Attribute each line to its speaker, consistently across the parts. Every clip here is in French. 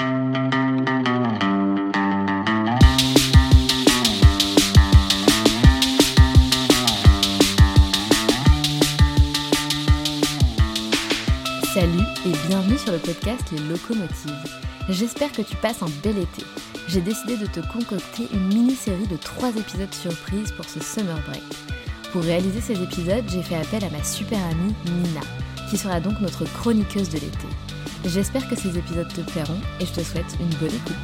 Speaker 1: Salut et bienvenue sur le podcast Les Locomotives. J'espère que tu passes un bel été. J'ai décidé de te concocter une mini-série de 3 épisodes surprises pour ce summer break. Pour réaliser ces épisodes, j'ai fait appel à ma super amie Nina, qui sera donc notre chroniqueuse de l'été. J'espère que ces épisodes te plairont et je te souhaite une bonne écoute.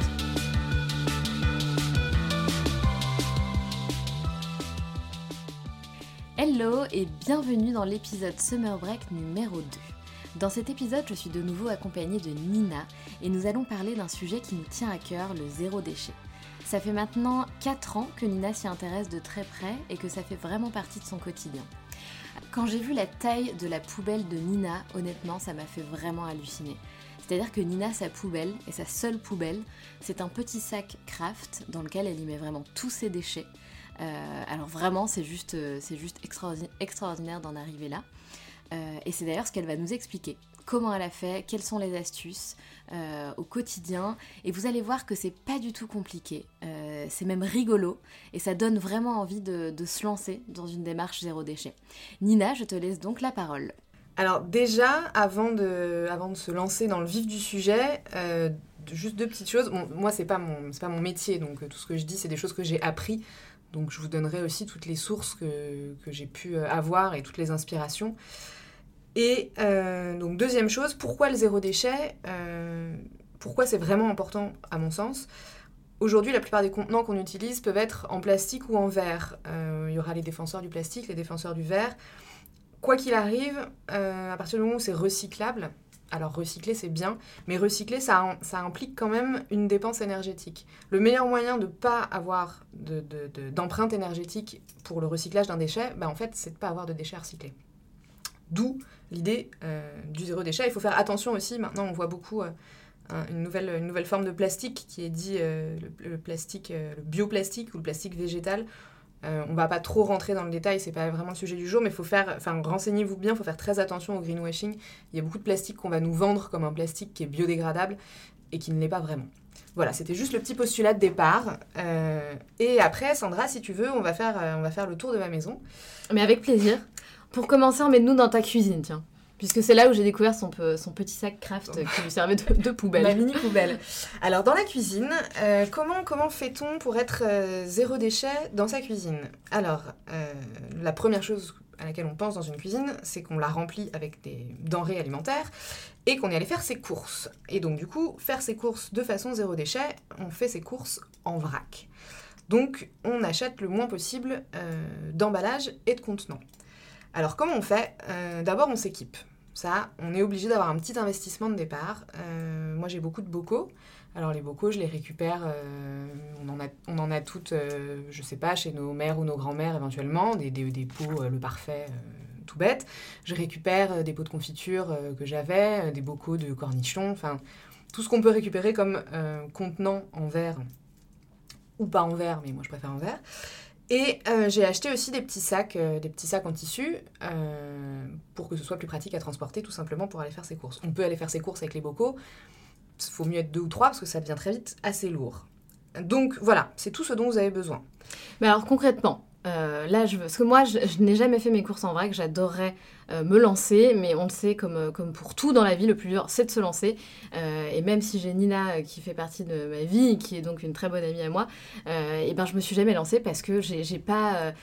Speaker 1: Hello et bienvenue dans l'épisode Summer Break numéro 2. Dans cet épisode, je suis de nouveau accompagnée de Nina et nous allons parler d'un sujet qui nous tient à cœur, le zéro déchet. Ça fait maintenant 4 ans que Nina s'y intéresse de très près et que ça fait vraiment partie de son quotidien. Quand j'ai vu la taille de la poubelle de Nina, honnêtement, ça m'a fait vraiment halluciner. C'est-à-dire que Nina, sa poubelle, et sa seule poubelle, c'est un petit sac craft dans lequel elle y met vraiment tous ses déchets. Euh, alors vraiment, c'est juste, euh, juste extraordinaire, d'en arriver là. Euh, et c'est d'ailleurs ce qu'elle va nous expliquer. Comment elle a fait, quelles sont les astuces au quotidien. Et vous allez voir que c'est pas du tout compliqué. c'est même rigolo. Et ça donne vraiment envie de, se lancer dans une démarche zéro déchet. Nina, je te laisse donc la parole.
Speaker 2: Alors déjà, avant de, avant de se lancer dans le vif du sujet, euh, juste deux petites choses. moi, c'est pas mon, pas mon métier, donc euh, tout ce que je dis, c'est des choses que j'ai appris. Donc je vous donnerai aussi toutes les sources que, j'ai pu euh, avoir et toutes les inspirations. Et donc deuxième chose, pourquoi le zéro déchet Pourquoi c'est vraiment important à mon sens? Aujourd'hui, la plupart des contenants qu'on utilise peuvent être en plastique ou en verre. Il y aura les défenseurs du plastique, les défenseurs du verre quoi qu'il arrive, euh, à partir du moment où c'est recyclable, alors recycler c'est bien, mais recycler ça, implique quand même une dépense énergétique. Le meilleur moyen de ne pas avoir d'empreinte de, énergétique pour le recyclage d'un déchet, bah en fait c'est de ne pas avoir de déchets recyclés. D'où l'idée euh, du zéro déchet. Il faut faire attention aussi, maintenant on voit beaucoup euh, une, nouvelle, une nouvelle forme de plastique qui est dit le, plastique, le bioplastique ou le plastique végétal. Euh, on va pas trop rentrer dans le détail, c'est pas vraiment le sujet du jour, mais faut faire, enfin renseignez-vous bien, il faut faire très attention au greenwashing. Il y a beaucoup de plastique qu'on va nous vendre comme un plastique qui est biodégradable et qui ne l'est pas vraiment. Voilà, c'était juste le petit postulat de départ. Euh, et après, Sandra, si tu veux, on va, faire, euh, on va faire le tour de ma maison.
Speaker 1: Mais avec plaisir. Pour commencer, emmène-nous dans ta cuisine, tiens. Puisque c'est là où j'ai découvert son, son, petit sac craft qui lui servait de, poubelle.
Speaker 2: Ma mini poubelle. Alors, dans la cuisine, euh, comment, comment fait-on pour être euh, zéro déchet dans sa cuisine? Alors, euh, la première chose à laquelle on pense dans une cuisine, c'est qu'on la remplit avec des denrées alimentaires et qu'on est allé faire ses courses. Et donc, du coup, faire ses courses de façon zéro déchet, on fait ses courses en vrac. Donc, on achète le moins possible d'emballage et de contenants. Alors comment on fait? Euh, D'abord on s'équipe. Ça, on est obligé d'avoir un petit investissement de départ. Euh, moi j'ai beaucoup de bocaux. Alors les bocaux, je les récupère, euh, on, en a, on en a toutes, je sais pas, chez nos mères ou nos grands-mères éventuellement, des, des, des pots, le parfait, tout bête. Je récupère des pots de confiture que j'avais, des bocaux de cornichons, enfin tout ce qu'on peut récupérer comme contenant en verre, ou pas en verre, mais moi je préfère en verre. Et euh, j'ai acheté aussi des petits sacs, euh, des petits sacs en tissu euh, pour que ce soit plus pratique à transporter, tout simplement pour aller faire ses courses. On peut aller faire ses courses avec les bocaux. Il faut mieux être deux ou trois parce que ça devient très vite assez lourd. Donc voilà, c'est tout ce dont vous avez besoin.
Speaker 1: Mais alors concrètement, là, je veux... parce que moi, je, n'ai jamais fait mes courses en vrac. J'adorerais me lancer, mais on le sait, comme, comme pour tout dans la vie, le plus dur, c'est de se lancer. et même si j'ai Nina qui fait partie de ma vie, qui est donc une très bonne amie à moi, et ben je me suis jamais lancée parce que j'ai pas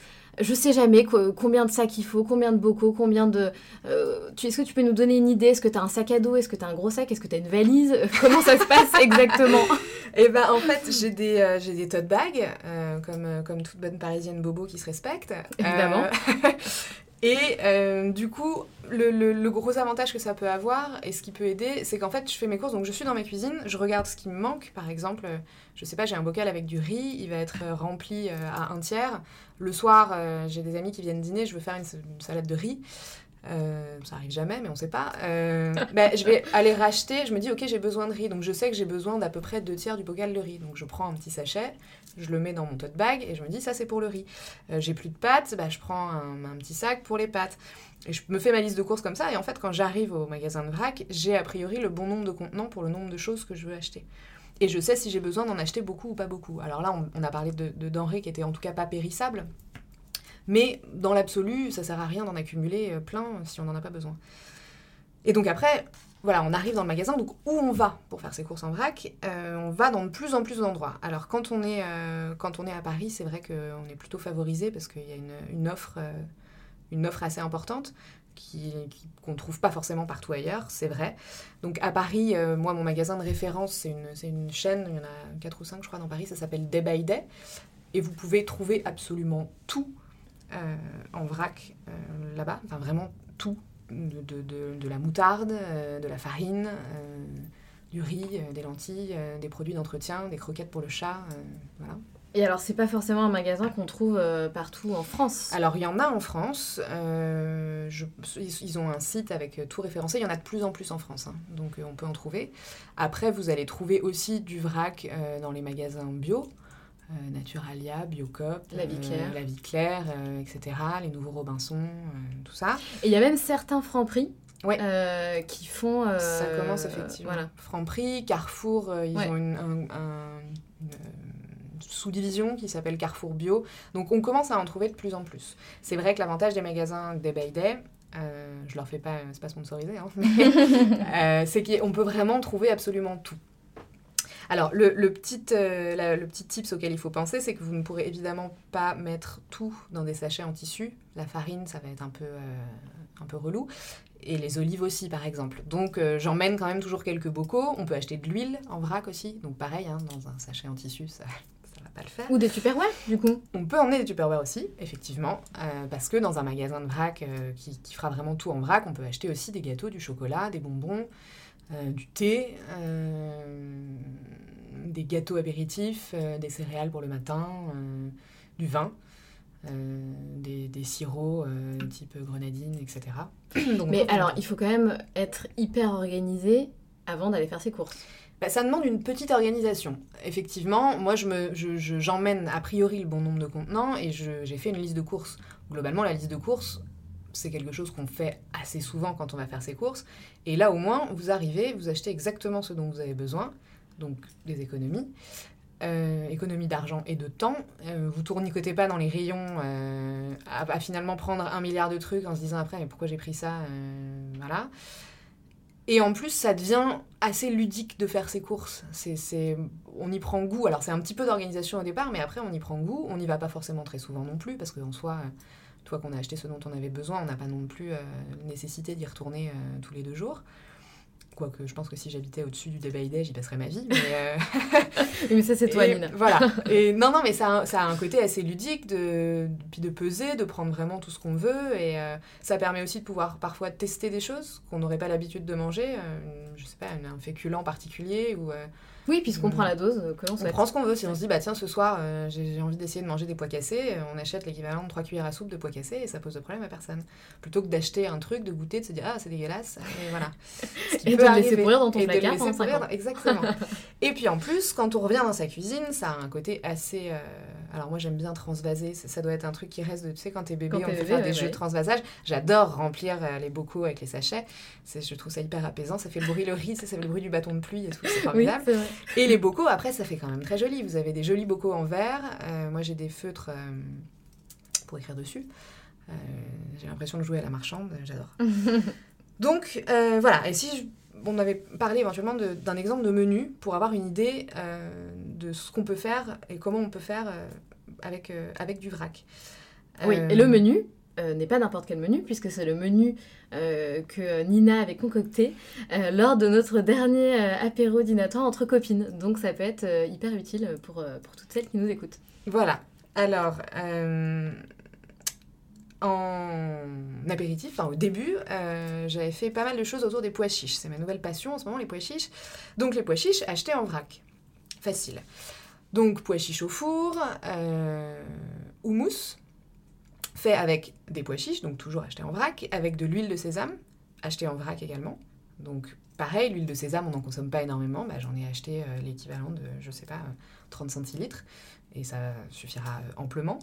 Speaker 1: je sais jamais combien de sacs il faut, combien de bocaux, combien de... Euh, Est-ce que tu peux nous donner une idée? Est-ce que tu as un sac à dos? Est-ce que tu as un gros sac? Est-ce que tu as une valise? Comment ça se passe exactement?
Speaker 2: Eh ben en fait, j'ai des, euh, j'ai des tote bags, euh, comme, comme toute bonne parisienne bobo qui se respecte.
Speaker 1: Évidemment.
Speaker 2: Et euh, du coup, le, gros avantage que ça peut avoir et ce qui peut aider, c'est qu'en fait, je fais mes courses, donc je suis dans ma cuisine, je regarde ce qui me manque. Par exemple, je sais pas, j'ai un bocal avec du riz, il va être euh, rempli euh, à un tiers. Le soir, j'ai des amis qui viennent dîner, je veux faire une salade de riz. Euh, ça arrive jamais, mais on sait pas. Euh, ben, je vais aller racheter. Je me dis, ok, j'ai besoin de riz. Donc je sais que j'ai besoin d'à peu près deux tiers du bocal de riz. Donc je prends un petit sachet, je le mets dans mon tote bag et je me dis, ça c'est pour le riz. Euh, j'ai plus de pâtes, ben, je prends un, petit sac pour les pâtes. Et je me fais ma liste de courses comme ça. Et en fait, quand j'arrive au magasin de vrac, j'ai a priori le bon nombre de contenants pour le nombre de choses que je veux acheter. Et je sais si j'ai besoin d'en acheter beaucoup ou pas beaucoup. Alors là, on, a parlé de, de denrées qui étaient en tout cas pas périssables. Mais dans l'absolu, ça sert à rien d'en accumuler euh, plein si on n'en a pas besoin. Et donc après, voilà, on arrive dans le magasin, donc où on va pour faire ses courses en vrac euh, On va dans de plus en plus d'endroits. Alors quand on est, euh, quand on est à Paris, c'est vrai qu'on est plutôt favorisé parce qu'il y a une, offre, une offre assez importante qu'on ne trouve pas forcément partout ailleurs, c'est vrai. Donc à Paris, moi, mon magasin de référence, c'est une, une, chaîne, il y en a 4 ou 5 je crois dans Paris, ça s'appelle Day by Day. Et vous pouvez trouver absolument tout euh, en vrac euh, là-bas, enfin vraiment tout, de, la moutarde, euh, de la farine, du riz, des lentilles, des produits d'entretien, des croquettes pour le chat, voilà.
Speaker 1: Et alors, c'est pas forcément un magasin qu'on trouve partout en France?
Speaker 2: Alors, il y en a en France. ils ont un site avec tout référencé. Il y en a de plus en plus en France, hein. donc on peut en trouver. Après, vous allez trouver aussi du vrac dans les magasins bio. Euh, Naturalia, Biocop,
Speaker 1: La Vie Claire,
Speaker 2: euh, La Vie Claire euh, etc. Les nouveaux Robinson, tout ça.
Speaker 1: Et il y a même certains Franprix qui font.
Speaker 2: Ça commence effectivement. Voilà. Franprix, Carrefour, ils ont une, sous-division qui s'appelle Carrefour Bio. Donc on commence à en trouver de plus en plus. C'est vrai que l'avantage des magasins Day by Day, je leur fais pas, c'est pas sponsorisé, hein, c'est qu'on peut vraiment trouver absolument tout. Alors, le, petit, euh, le petit tips auquel il faut penser, c'est que vous ne pourrez évidemment pas mettre tout dans des sachets en tissu. La farine, ça va être un peu, euh, un peu relou. Et les olives aussi, par exemple. Donc, euh, j'emmène quand même toujours quelques bocaux. On peut acheter de l'huile en vrac aussi. Donc, pareil, hein, dans un sachet en tissu, ça ne va pas le faire.
Speaker 1: Ou des tupperware, du coup.
Speaker 2: On peut emmener des tupperware aussi, effectivement. parce que dans un magasin de vrac qui, qui, fera vraiment tout en vrac, on peut acheter aussi des gâteaux, du chocolat, des bonbons. Euh, du thé, euh, des gâteaux apéritifs, euh, des céréales pour le matin, du vin. des, des, sirops type grenadine, etc.
Speaker 1: Mais alors, il faut quand même être hyper organisé avant d'aller faire ses courses.
Speaker 2: Bah, ça demande une petite organisation. Effectivement, moi, j'emmène je je, a priori le bon nombre de contenants et j'ai fait une liste de courses. Globalement, la liste de courses, c'est quelque chose qu'on fait assez souvent quand on va faire ses courses. Et là, au moins, vous arrivez, vous achetez exactement ce dont vous avez besoin, donc des économies. Euh, économie d'argent et de temps. Euh, vous tournicotez pas dans les rayons euh, à, finalement prendre un milliard de trucs en se disant après mais pourquoi j'ai pris ça voilà. Et en plus ça devient assez ludique de faire ses courses. C'est, on y prend goût. Alors c'est un petit peu d'organisation au départ, mais après on y prend goût. On n'y va pas forcément très souvent non plus parce qu'en soi toi qu'on a acheté ce dont on avait besoin, on n'a pas non plus euh, nécessité d'y retourner euh, tous les deux jours. Quoique je pense que si j'habitais au-dessus du débat j'y passerais ma vie. Mais, euh,
Speaker 1: mais ça, c'est toi, Nina.
Speaker 2: Voilà. Et non, non, mais ça a, ça a un côté assez ludique, de, puis de peser, de prendre vraiment tout ce qu'on veut. Et ça permet aussi de pouvoir parfois tester des choses qu'on n'aurait pas l'habitude de manger. Je sais pas, un féculent particulier ou
Speaker 1: oui, puisqu'on prend la dose
Speaker 2: que l'on souhaite. On prend ce qu'on veut. Si on se dit, bah tiens, ce soir, euh, j'ai envie d'essayer de manger des pois cassés, euh, on achète l'équivalent de 3 cuillères à soupe de pois cassés et ça pose de problème à personne. Plutôt que d'acheter un truc, de goûter, de se dire, ah, c'est dégueulasse, et voilà.
Speaker 1: et de le laisser pourrir dans ton placard pendant
Speaker 2: Exactement. et puis en plus, quand on revient dans sa cuisine, ça a un côté assez. Euh, alors moi, j'aime bien transvaser. Ça, doit être un truc qui reste de. Tu sais, quand t'es bébé, on peut faire des jeux de transvasage. J'adore remplir les bocaux avec les sachets. Je trouve ça hyper apaisant. Ça fait le bruit, le riz, ça fait le bruit du bâton de pluie et tout. C'est formidable. Et les bocaux, après, ça fait quand même très joli. Vous avez des jolis bocaux en verre. Euh, moi, j'ai des feutres euh, pour écrire dessus. J'ai l'impression de jouer à la marchande, j'adore. Donc voilà, et si on avait parlé éventuellement d'un exemple de menu pour avoir une idée de ce qu'on peut faire et comment on peut faire avec, avec du vrac.
Speaker 1: Oui, et le menu, n'est pas n'importe quel menu, puisque c'est le menu que Nina avait concocté lors de notre dernier apéro dînatoire entre copines. Donc ça peut être hyper utile pour, pour toutes celles qui nous écoutent.
Speaker 2: Voilà. Alors, en apéritif, enfin au début, j'avais fait pas mal de choses autour des pois chiches. C'est ma nouvelle passion en ce moment, les pois chiches. Donc les pois chiches achetés en vrac. Facile. Donc pois chiches au four, houmous fait avec des pois chiches, donc toujours acheté en vrac, avec de l'huile de sésame, acheté en vrac également. Donc pareil, l'huile de sésame, on n'en consomme pas énormément, bah, j'en ai acheté euh, l'équivalent de, je sais pas, 30 centilitres, et ça suffira euh, amplement.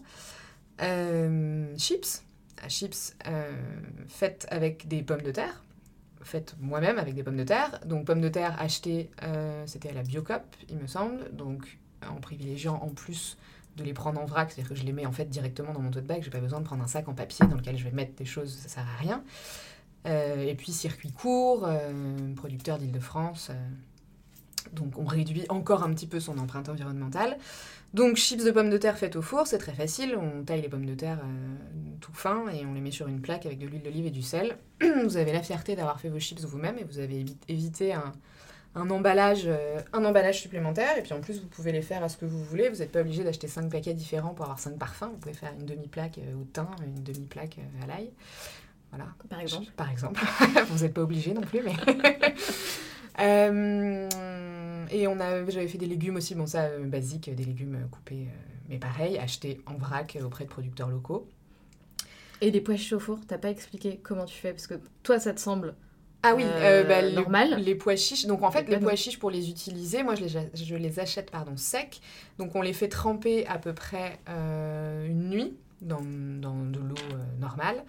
Speaker 2: Euh, chips, ah, chips faites avec des pommes de terre, faites moi-même avec des pommes de terre. Donc pommes de terre achetées, c'était à la Biocop, il me semble, donc en privilégiant en plus de les prendre en vrac, c'est-à-dire que je les mets en fait directement dans mon tote bag, j'ai pas besoin de prendre un sac en papier dans lequel je vais mettre des choses, ça sert à rien. Euh, et puis circuit court, euh, producteur d'Île-de-France, euh, donc on réduit encore un petit peu son empreinte environnementale. Donc chips de pommes de terre faites au four, c'est très facile, on taille les pommes de terre tout fin et on les met sur une plaque avec de l'huile d'olive et du sel. vous avez la fierté d'avoir fait vos chips vous-même et vous avez évité un, un emballage, euh, un emballage supplémentaire. Et puis en plus, vous pouvez les faire à ce que vous voulez. Vous n'êtes pas obligé d'acheter 5 paquets différents pour avoir 5 parfums. Vous pouvez faire une demi-plaque euh, au thym, une demi-plaque euh, à l'ail.
Speaker 1: Voilà. Par exemple.
Speaker 2: Par exemple. vous n'êtes pas obligé non plus, mais. et on a, j'avais fait des légumes aussi, bon ça basique, des légumes coupés, mais pareil, achetés en vrac auprès de producteurs locaux.
Speaker 1: Et pois chiches au four, t'as pas expliqué comment tu fais? Parce que toi ça te semble
Speaker 2: ah oui, euh, bah, les, normal. Les pois chiches. Donc en fait, les pois chiches pour les utiliser, moi je les, je les achète pardon secs. Donc on les fait tremper à peu près euh, une nuit dans, dans de l'eau euh, normale.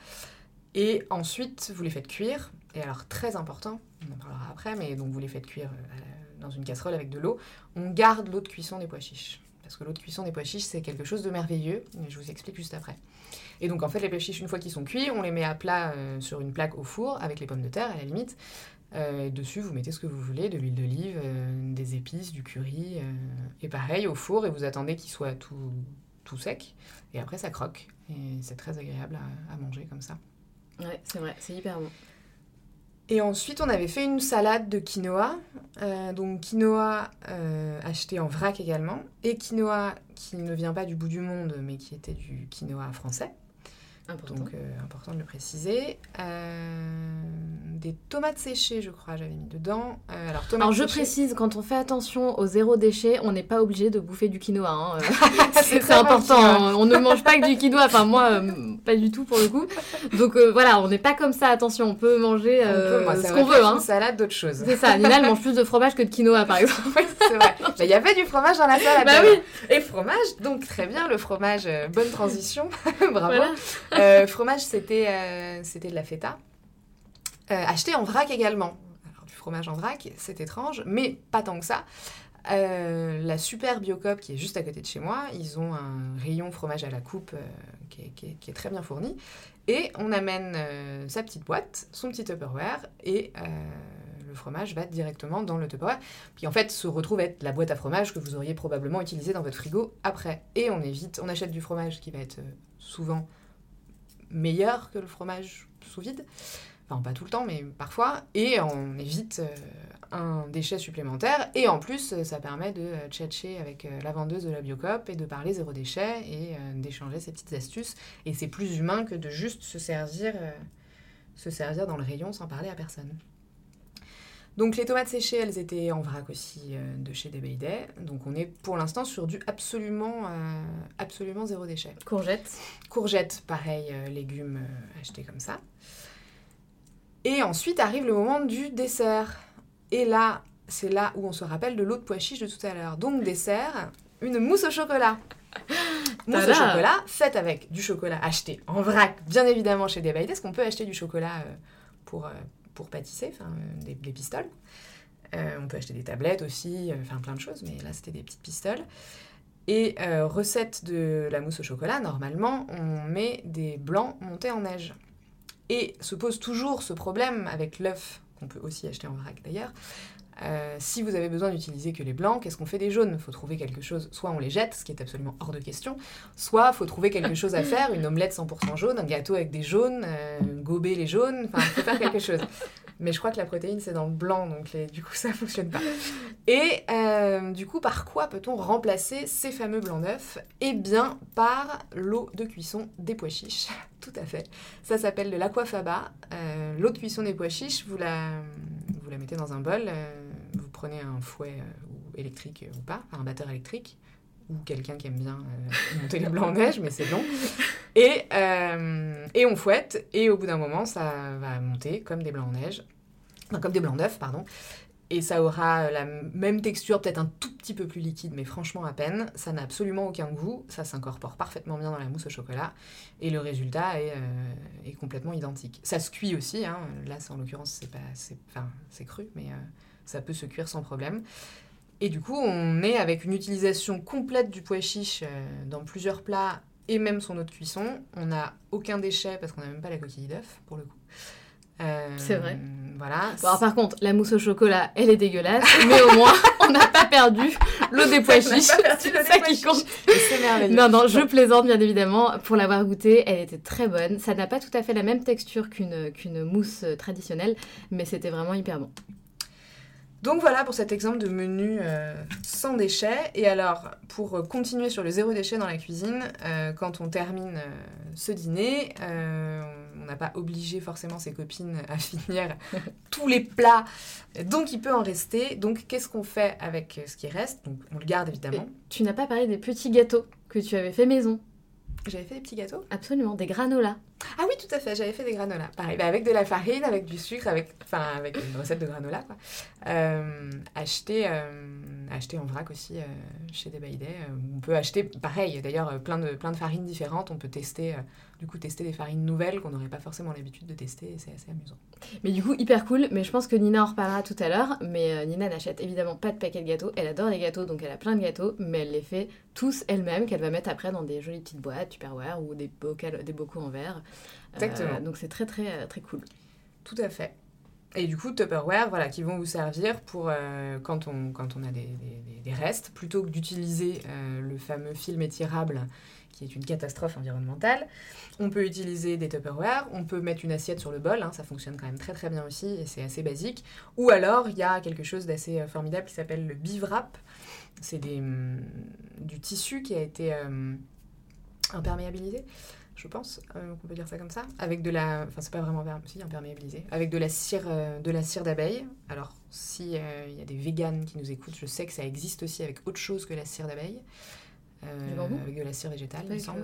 Speaker 2: Et ensuite, vous les faites cuire. Et alors très important, on en parlera après, mais donc vous les faites cuire dans une casserole avec de l'eau. On garde l'eau de cuisson des pois chiches. Parce que l'eau de cuisson des pois chiches, c'est quelque chose de merveilleux. Je vous explique juste après. Et donc en fait, les pois chiches, une fois qu'ils sont cuits, on les met à plat euh, sur une plaque au four avec les pommes de terre à la limite. Euh, dessus, vous mettez ce que vous voulez, de l'huile d'olive, euh, des épices, du curry, et pareil au four, et vous attendez qu'il soit tout, tout sec, et après ça croque, et c'est très agréable à, manger comme ça.
Speaker 1: Ouais, c'est vrai, c'est hyper bon.
Speaker 2: Et ensuite, on avait fait une salade de quinoa, donc quinoa acheté en vrac également, et quinoa qui ne vient pas du bout du monde, mais qui était du quinoa français. Donc, euh, important de le préciser. Euh, des tomates séchées, je crois, j'avais mis dedans.
Speaker 1: Euh, alors, alors, je précise, quand on fait attention au zéro déchet, on n'est pas obligé de bouffer du quinoa. Hein. c'est important. On ne mange pas que du quinoa. Enfin, moi, pas du tout pour le coup. Donc, voilà, on n'est pas comme ça. Attention, on peut manger ce qu'on veut. Hein.
Speaker 2: Une salade, d'autres choses.
Speaker 1: C'est ça. Nina, elle mange plus de fromage que de quinoa, par exemple.
Speaker 2: c'est vrai. Il y avait du fromage dans la salade.
Speaker 1: Bah oui.
Speaker 2: Et fromage, donc très bien, le fromage, bonne transition. Bravo. Euh, fromage, c'était euh, c'était de la feta. Euh, acheté en vrac également. Alors, du fromage en vrac, c'est étrange, mais pas tant que ça. la super Biocop qui est juste à côté de chez moi, ils ont un rayon fromage à la coupe qui, est, très bien fourni. Et on amène sa petite boîte, son petit Tupperware, et le fromage va directement dans le Tupperware, qui en fait se retrouve être la boîte à fromage que vous auriez probablement utilisée dans votre frigo après. Et on évite, on achète du fromage qui va être souvent meilleur que le fromage sous vide. Enfin, pas tout le temps, mais parfois. Et on évite euh, un déchet supplémentaire. Et en plus, ça permet de euh, tchatcher avec euh, la vendeuse de la Biocop et de parler zéro déchet et d'échanger ces petites astuces. Et c'est plus humain que de juste se servir, se servir dans le rayon sans parler à personne. Donc les tomates séchées, elles étaient en vrac aussi euh, de chez Day. Donc on est pour l'instant sur du absolument, euh, absolument zéro déchet.
Speaker 1: Courgettes
Speaker 2: Courgettes, pareil, euh, légumes achetés comme ça. Et ensuite arrive le moment du dessert. Et là, c'est là où on se rappelle de l'eau de pois chiche de tout à l'heure. Donc dessert, une mousse au chocolat. mousse au chocolat faite avec du chocolat acheté en vrac, bien évidemment chez Day Est-ce qu'on peut acheter du chocolat pour pour pâtisser, euh, des, pistoles. Euh, on peut acheter des tablettes aussi, euh, enfin plein de choses, mais là c'était des petites pistoles. Et recette de la mousse au chocolat, normalement, on met des blancs montés en neige. Et se pose toujours ce problème avec l'œuf, qu'on peut aussi acheter en vrac d'ailleurs, euh, si vous avez besoin d'utiliser que les blancs, qu'est-ce qu'on fait des jaunes? Il faut trouver quelque chose, soit on les jette, ce qui est absolument hors de question, soit il faut trouver quelque chose à faire, une omelette 100% jaune, un gâteau avec des jaunes, euh, gober les jaunes, enfin, faut faire quelque chose. Mais je crois que la protéine, c'est dans le blanc, donc du coup, ça ne fonctionne pas. Et euh, du coup, par quoi peut-on remplacer ces fameux blancs d'œufs? Eh bien, par l'eau de cuisson des pois chiches. Tout à fait. Ça s'appelle de l'aquafaba. l'eau de cuisson des pois chiches, vous la, vous la mettez dans un bol prenez un fouet euh, électrique ou pas, un batteur électrique, ou quelqu'un qui aime bien euh, monter les blancs en neige, mais c'est long. Et, euh, et on fouette, et au bout d'un moment, ça va monter comme des blancs en neige, enfin, comme des blancs d'œufs, pardon. Et ça aura la même texture, peut-être un tout petit peu plus liquide, mais franchement à peine. Ça n'a absolument aucun goût, ça s'incorpore parfaitement bien dans la mousse au chocolat, et le résultat est, est complètement identique. Ça se cuit aussi, hein. là en l'occurrence c'est c'est cru, mais ça peut se cuire sans problème. Et du coup, on est avec une utilisation complète du pois chiche euh, dans plusieurs plats et même son eau de cuisson. On n'a aucun déchet parce qu'on n'a même pas la coquille d'œuf pour le coup.
Speaker 1: Euh, c'est vrai.
Speaker 2: Voilà.
Speaker 1: alors, par contre, la mousse au chocolat, elle est dégueulasse, mais au moins, on n'a pas perdu l'eau des pois chiches. C'est ça qui compte.
Speaker 2: C'est merveilleux.
Speaker 1: Non, non, je plaisante bien évidemment. Pour l'avoir goûté, elle était très bonne. Ça n'a pas tout à fait la même texture qu'une qu'une mousse traditionnelle, mais c'était vraiment hyper bon.
Speaker 2: Donc voilà pour cet exemple de menu euh, sans déchets. Et alors, pour euh, continuer sur le zéro déchet dans la cuisine, euh, quand on termine ce dîner, on n'a pas obligé forcément ses copines à finir tous les plats, donc il peut en rester. Donc qu'est-ce qu'on fait avec ce qui reste? Donc on le garde évidemment.
Speaker 1: tu n'as pas parlé des petits gâteaux que tu avais fait maison.
Speaker 2: J'avais fait des petits gâteaux?
Speaker 1: Absolument, des granolas.
Speaker 2: Ah oui, tout à fait, j'avais fait des granolas. Pareil, bah, avec de la farine, avec du sucre, avec, enfin, avec une recette de granola. Quoi. Euh, euh, acheter en vrac aussi euh, chez des on peut acheter, pareil, d'ailleurs, plein de, plein de farines différentes. On peut tester, du coup, tester des farines nouvelles qu'on n'aurait pas forcément l'habitude de tester. C'est assez amusant.
Speaker 1: Mais du coup, hyper cool. Mais je pense que Nina en reparlera tout à l'heure. Mais Nina n'achète évidemment pas de paquet de gâteaux. Elle adore les gâteaux, donc elle a plein de gâteaux. Mais elle les fait tous elle-même, qu'elle va mettre après dans des jolies petites boîtes, Tupperware ou des, bocaux, des bocaux en verre.
Speaker 2: Exactement.
Speaker 1: donc c'est très, très, très cool.
Speaker 2: Tout à fait. Et du coup, Tupperware, voilà, qui vont vous servir pour euh, quand, on, quand on a des, des, restes, plutôt que d'utiliser euh, le fameux film étirable qui est une catastrophe environnementale. On peut utiliser des Tupperware, on peut mettre une assiette sur le bol, hein, ça fonctionne quand même très très bien aussi et c'est assez basique. Ou alors, il y a quelque chose d'assez euh, formidable qui s'appelle le bivrap. C'est mm, du tissu qui a été imperméabilisé je pense, euh, on peut dire ça comme ça, avec de la, enfin c'est pas vraiment si, imperméabilisé, avec de la cire, euh, de la cire d'abeille. Alors si euh, il y a des véganes qui nous écoutent, je sais que ça existe aussi avec autre chose que la cire d'abeille, avec de la cire végétale, il me semble.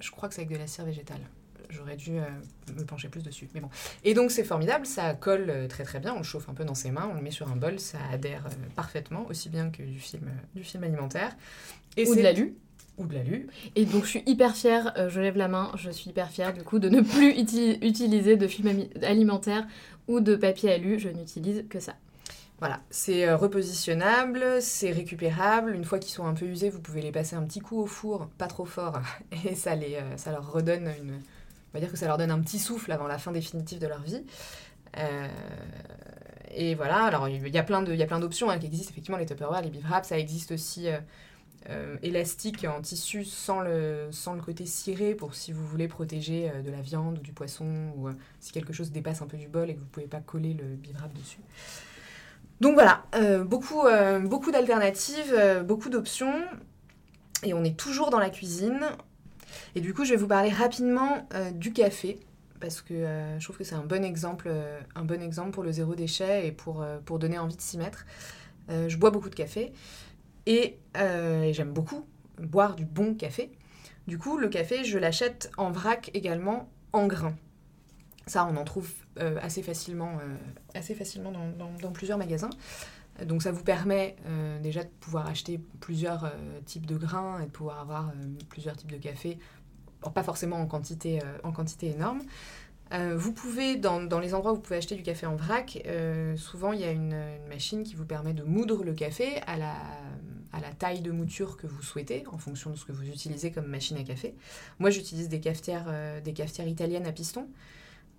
Speaker 2: Je crois que c'est avec de la cire végétale. J'aurais dû me pencher plus dessus, mais bon. Et donc c'est formidable, ça colle très très bien. On le chauffe un peu dans ses mains, on le met sur un bol, ça adhère parfaitement, aussi bien que du film, du film alimentaire.
Speaker 1: Et Ou de l'alu
Speaker 2: ou de l'alu.
Speaker 1: Et donc je suis hyper fière, euh, je lève la main, je suis hyper fière du coup de ne plus utiliser de film alimentaire ou de papier alu, je n'utilise que ça.
Speaker 2: Voilà, c'est euh, repositionnable, c'est récupérable. Une fois qu'ils sont un peu usés, vous pouvez les passer un petit coup au four, pas trop fort, et ça, les, euh, ça leur redonne une. On va dire que ça leur donne un petit souffle avant la fin définitive de leur vie. et voilà, alors il y a plein d'options hein, qui existent, effectivement, les Tupperware, les Beef ça existe aussi euh, élastique en tissu sans le, sans le côté ciré pour si vous voulez protéger euh, de la viande ou du poisson ou euh, si quelque chose dépasse un peu du bol et que vous ne pouvez pas coller le bivrap dessus. Donc voilà, beaucoup, beaucoup d'alternatives, beaucoup d'options et on est toujours dans la cuisine. Et du coup, je vais vous parler rapidement du café parce que je trouve que c'est un bon exemple, un bon exemple pour le zéro déchet et pour, pour donner envie de s'y mettre. je bois beaucoup de café. Euh, et, j'aime beaucoup boire du bon café. Du coup, le café, je l'achète en vrac également en grains. Ça, on en trouve euh, assez facilement, euh, assez facilement dans, plusieurs magasins. Donc ça vous permet déjà de pouvoir acheter plusieurs types de grains et de pouvoir avoir plusieurs types de café, pas forcément en quantité, en quantité énorme. Euh, vous pouvez, dans, les endroits où vous pouvez acheter du café en vrac, euh, souvent il y a une, machine qui vous permet de moudre le café à la, taille de mouture que vous souhaitez, en fonction de ce que vous utilisez comme machine à café. Moi, j'utilise des cafetières, euh, italiennes à piston.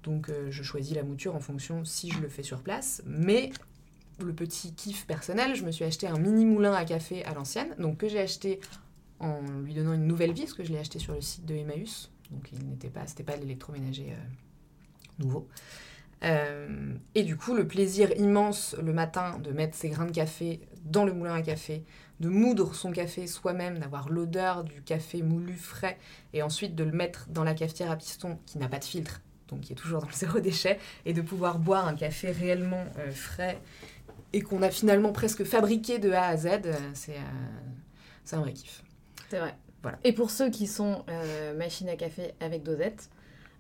Speaker 2: Donc, je choisis la mouture en fonction si je le fais sur place. Mais le petit kiff personnel, je me suis acheté un mini moulin à café à l'ancienne, donc que j'ai acheté en lui donnant une nouvelle vie, parce que je l'ai acheté sur le site de Emmaüs. Donc, il n'était pas, c'était pas l'électroménager euh, nouveau. Euh, et du coup, le plaisir immense le matin de mettre ses grains de café dans le moulin à café, de moudre son café soi-même, d'avoir l'odeur du café moulu frais, et ensuite de le mettre dans la cafetière à piston qui n'a pas de filtre, donc qui est toujours dans le zéro déchet, et de pouvoir boire un café réellement euh, frais et qu'on a finalement presque fabriqué de A à Z, euh, c'est euh, un vrai kiff.
Speaker 1: C'est vrai. Voilà. Et pour ceux qui sont machines à café avec dosette,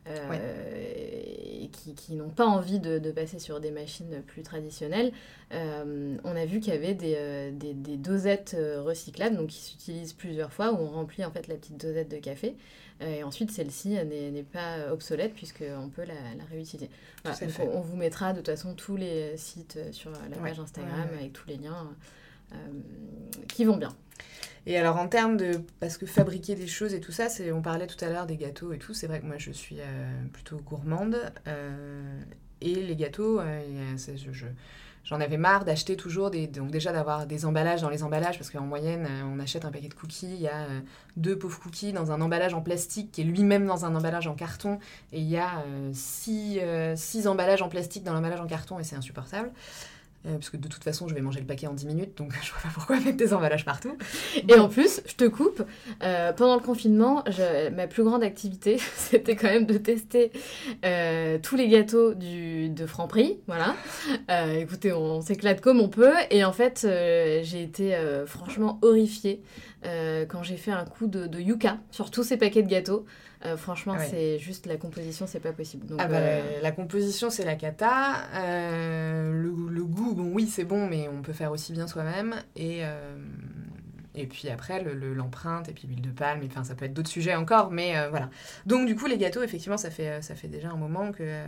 Speaker 1: ouais. et qui, qui n'ont pas envie de, de, passer sur des machines plus traditionnelles, euh, on a vu qu'il y avait des, euh, des, des dosettes recyclables, donc qui s'utilisent plusieurs fois, où on remplit en fait la petite dosette de café, et ensuite celle-ci n'est pas obsolète puisqu'on peut la, la réutiliser. Voilà, on, on, vous mettra de toute façon tous les sites sur la page ouais. Instagram ouais, avec tous les liens qui vont bien.
Speaker 2: Et alors en termes de... Parce que fabriquer des choses et tout ça, on parlait tout à l'heure des gâteaux et tout, c'est vrai que moi je suis euh, plutôt gourmande. Euh, et les gâteaux, euh, je, je, j'en avais marre d'acheter toujours des... Donc déjà d'avoir des emballages dans les emballages, parce qu'en moyenne, on achète un paquet de cookies, il y a deux pauvres cookies dans un emballage en plastique qui est lui-même dans un emballage en carton, et il y a six, six emballages en plastique dans l'emballage en carton, et c'est insupportable. Euh, parce que de toute façon, je vais manger le paquet en 10 minutes, donc je vois pas pourquoi mettre des emballages partout.
Speaker 1: Et en plus, je te coupe, euh, pendant le confinement, je, ma plus grande activité, c'était quand même de tester euh, tous les gâteaux du, de Franprix. Voilà. Écoutez, on, on s'éclate comme on peut. Et en fait, j'ai été franchement horrifiée quand j'ai fait un coup de, de yucca sur tous ces paquets de gâteaux. Euh, franchement, ouais. c'est juste la composition, c'est pas possible.
Speaker 2: Donc, ah bah, euh... la composition, c'est la cata. Euh, le, le, goût, bon, oui, c'est bon, mais on peut faire aussi bien soi-même. Et, et puis après, l'empreinte, le, et puis l'huile de palme, enfin, ça peut être d'autres sujets encore, mais voilà. Donc, du coup, les gâteaux, effectivement, ça fait, ça fait déjà un moment que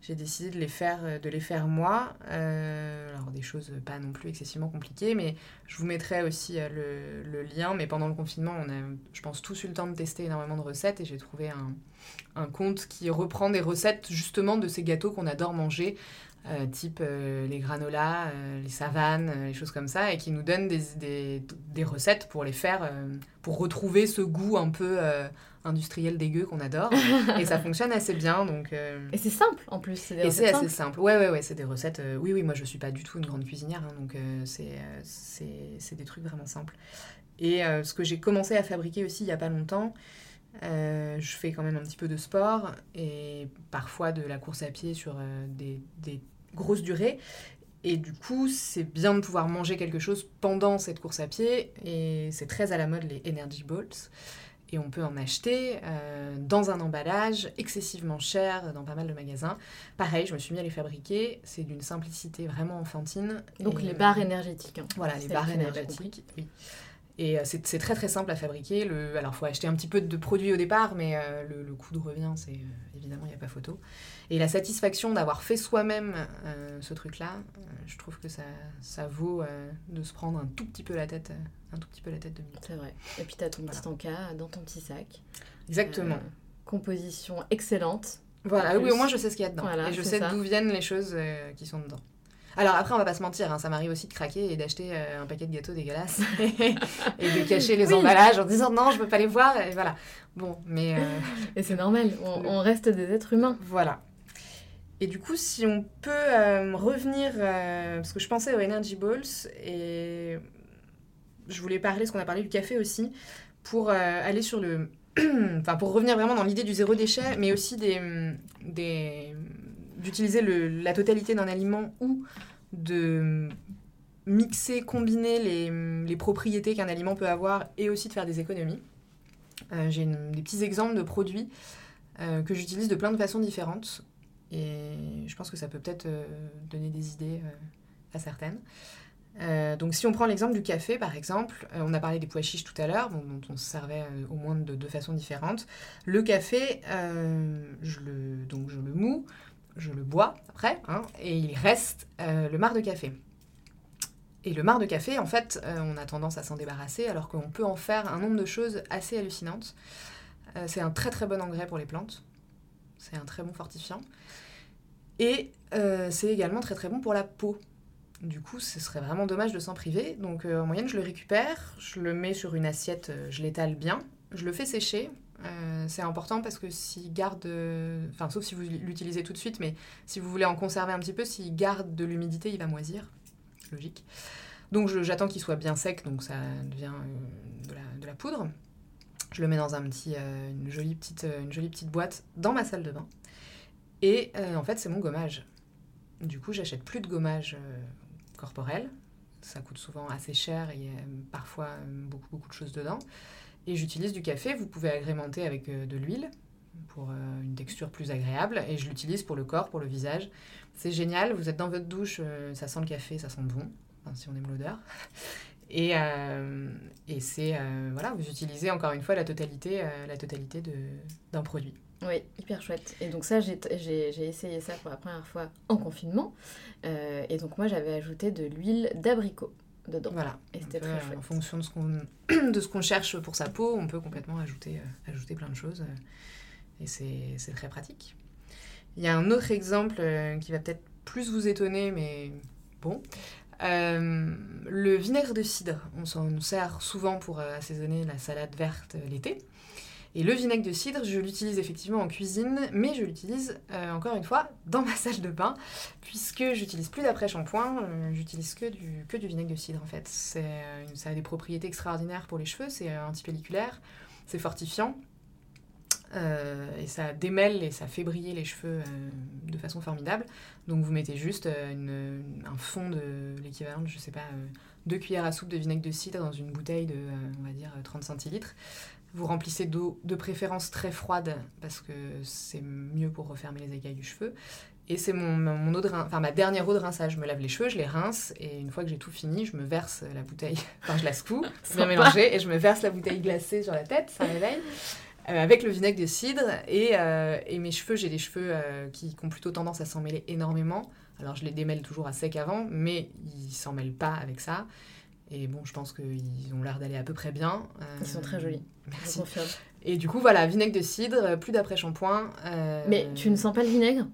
Speaker 2: j'ai décidé de les faire, de les faire moi. Euh, alors des choses pas non plus excessivement compliquées, mais je vous mettrai aussi euh, le, lien. Mais pendant le confinement, on a, je pense, tous eu le temps de tester énormément de recettes et j'ai trouvé un, compte qui reprend des recettes justement de ces gâteaux qu'on adore manger. Euh, type euh, les granolas, euh, les savanes, les choses comme ça, et qui nous donne des, des recettes pour les faire, pour retrouver ce goût un peu industriel dégueu qu'on adore. et ça fonctionne assez bien. Donc,
Speaker 1: Et c'est simple en plus.
Speaker 2: et c'est assez simple. Ouais, ouais, ouais, c'est des recettes. oui, oui, moi je suis pas du tout une grande cuisinière, hein, donc c'est des trucs vraiment simples. Et ce que j'ai commencé à fabriquer aussi il y a pas longtemps, euh, je fais quand même un petit peu de sport et parfois de la course à pied sur euh, des, des, grosses durées. Et du coup, c'est bien de pouvoir manger quelque chose pendant cette course à pied. Et c'est très à la mode les Energy Balls. Et on peut en acheter euh, dans un emballage excessivement cher dans pas mal de magasins. Pareil, je me suis mis à les fabriquer. C'est d'une simplicité vraiment enfantine.
Speaker 1: Donc et les barres énergétiques. Hein.
Speaker 2: Voilà, les barres énergétiques. Oui. Et euh, c'est très très simple à fabriquer. Le, alors, il faut acheter un petit peu de produits au départ, mais euh, le, le, coût de revient, c'est euh, évidemment, il n'y a pas photo. Et la satisfaction d'avoir fait soi-même euh, ce truc-là, je trouve que ça, ça vaut de se prendre un tout petit peu la tête, un tout petit peu la tête de minutes.
Speaker 1: C'est vrai. Et puis, tu as ton voilà. petit encas dans ton petit sac.
Speaker 2: Exactement.
Speaker 1: composition excellente.
Speaker 2: Voilà, oui, au moins je sais ce qu'il y a dedans. Voilà, et je sais d'où viennent les choses qui sont dedans. Alors après, on va pas se mentir, hein, ça m'arrive aussi de craquer et d'acheter euh, un paquet de gâteaux dégueulasses et de cacher les oui. emballages en disant non, je peux pas les voir. Et voilà. Bon, mais. Euh...
Speaker 1: Et c'est normal, on, on, reste des êtres humains.
Speaker 2: Voilà. Et du coup, si on peut euh, revenir, euh, parce que je pensais aux Energy Balls et je voulais parler, ce qu'on a parlé du café aussi, pour aller sur le. enfin, pour revenir vraiment dans l'idée du zéro déchet, mais aussi des, des d'utiliser la totalité d'un aliment ou de mixer, combiner les, les propriétés qu'un aliment peut avoir et aussi de faire des économies. Euh, J'ai des petits exemples de produits euh, que j'utilise de plein de façons différentes et je pense que ça peut peut-être euh, donner des idées à certaines. Donc si on prend l'exemple du café, par exemple, on a parlé des pois chiches tout à l'heure, dont on se servait au moins de deux façons différentes. Le café, donc je le moue, je le bois après, hein, et il reste le marc de café. Et le marc de café, en fait, on a tendance à s'en débarrasser, alors qu'on peut en faire un nombre de choses assez hallucinantes. c'est un très très bon engrais pour les plantes, c'est un très bon fortifiant. Et c'est également très très bon pour la peau. Du coup, ce serait vraiment dommage de s'en priver. Donc euh, en moyenne, je le récupère, je le mets sur une assiette, euh, je l'étale bien, je le fais sécher. Euh, c'est important parce que s'il garde, enfin sauf si vous l'utilisez tout de suite, mais si vous voulez en conserver un petit peu, s'il garde de l'humidité, il va moisir. Logique. Donc j'attends qu'il soit bien sec, donc ça devient de la, poudre. Je le mets dans un petit, une, jolie petite, une jolie petite boîte dans ma salle de bain. Et en fait, c'est mon gommage. Du coup, j'achète plus de gommage corporel. Ça coûte souvent assez cher et parfois beaucoup, beaucoup de choses dedans. Et j'utilise du café. Vous pouvez agrémenter avec euh, de l'huile pour euh, une texture plus agréable. Et je l'utilise pour le corps, pour le visage. C'est génial. Vous êtes dans votre douche, euh, ça sent le café, ça sent bon, si on aime l'odeur. Et, et c'est voilà, vous utilisez encore une fois la totalité, la totalité d'un produit.
Speaker 1: Oui, hyper chouette. Et donc ça, j'ai essayé ça pour la première fois en confinement. Et donc moi, j'avais ajouté de l'huile d'abricot dedans.
Speaker 2: Voilà. Et c'était très chouette. En fonction de ce qu'on cherche pour sa peau, on peut complètement ajouter, euh, ajouter plein de choses. Euh, et c'est très pratique. Il y a un autre exemple qui va peut-être plus vous étonner, mais bon. le vinaigre de cidre, on s'en sert souvent pour assaisonner la salade verte l'été. Et le vinaigre de cidre, je l'utilise effectivement en cuisine, mais je l'utilise euh, encore une fois dans ma salle de bain, puisque j'utilise plus d'après-shampoing, euh, j'utilise que du, que du vinaigre de cidre en fait. Euh, ça a des propriétés extraordinaires pour les cheveux, c'est antipelliculaire, c'est fortifiant, et ça démêle et ça fait briller les cheveux de façon formidable. Donc vous mettez juste un fond de l'équivalent, je sais pas, deux cuillères à soupe de vinaigre de cidre dans une bouteille de, on va dire, 30 centilitres. Vous remplissez d'eau de préférence très froide parce que c'est mieux pour refermer les écailles du cheveu. Et c'est mon, mon eau de enfin ma dernière eau de rinçage. Je me lave les cheveux, je les rince et une fois que j'ai tout fini, je me verse la bouteille. Enfin, je la secoue, bien mélangée et je me verse la bouteille glacée sur la tête, ça réveille. Euh, avec le vinaigre de cidre et, euh, et mes cheveux, j'ai des cheveux euh, qui, qui, ont plutôt tendance à s'en mêler énormément. Alors je les démêle toujours à sec avant, mais ils s'en mêlent pas avec ça. Et bon, je pense qu'ils ont l'air d'aller à peu près bien.
Speaker 1: Ils sont très jolis. Merci.
Speaker 2: Et du coup, voilà, vinaigre de cidre, plus d'après-shampoing.
Speaker 1: Euh... Mais tu ne sens pas le vinaigre?